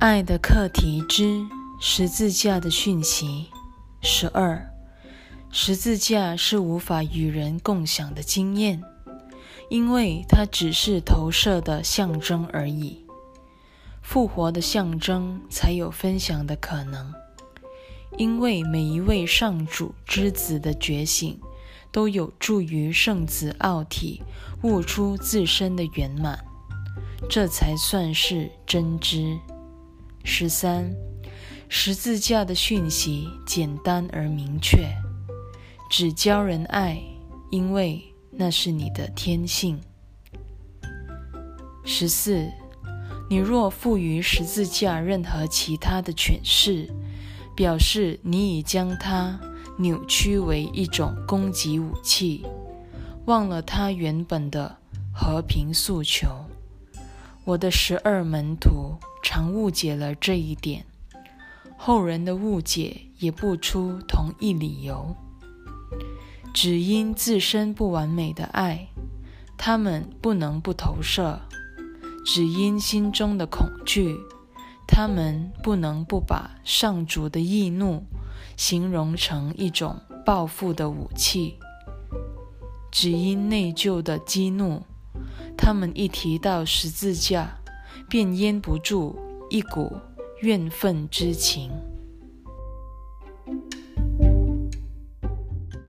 爱的课题之十字架的讯息十二：十字架是无法与人共享的经验，因为它只是投射的象征而已。复活的象征才有分享的可能，因为每一位上主之子的觉醒，都有助于圣子奥体悟出自身的圆满，这才算是真知。十三，十字架的讯息简单而明确，只教人爱，因为那是你的天性。十四。你若赋予十字架任何其他的诠释，表示你已将它扭曲为一种攻击武器，忘了它原本的和平诉求。我的十二门徒常误解了这一点，后人的误解也不出同一理由，只因自身不完美的爱，他们不能不投射。只因心中的恐惧，他们不能不把上主的易怒形容成一种报复的武器；只因内疚的激怒，他们一提到十字架，便咽不住一股怨愤之情。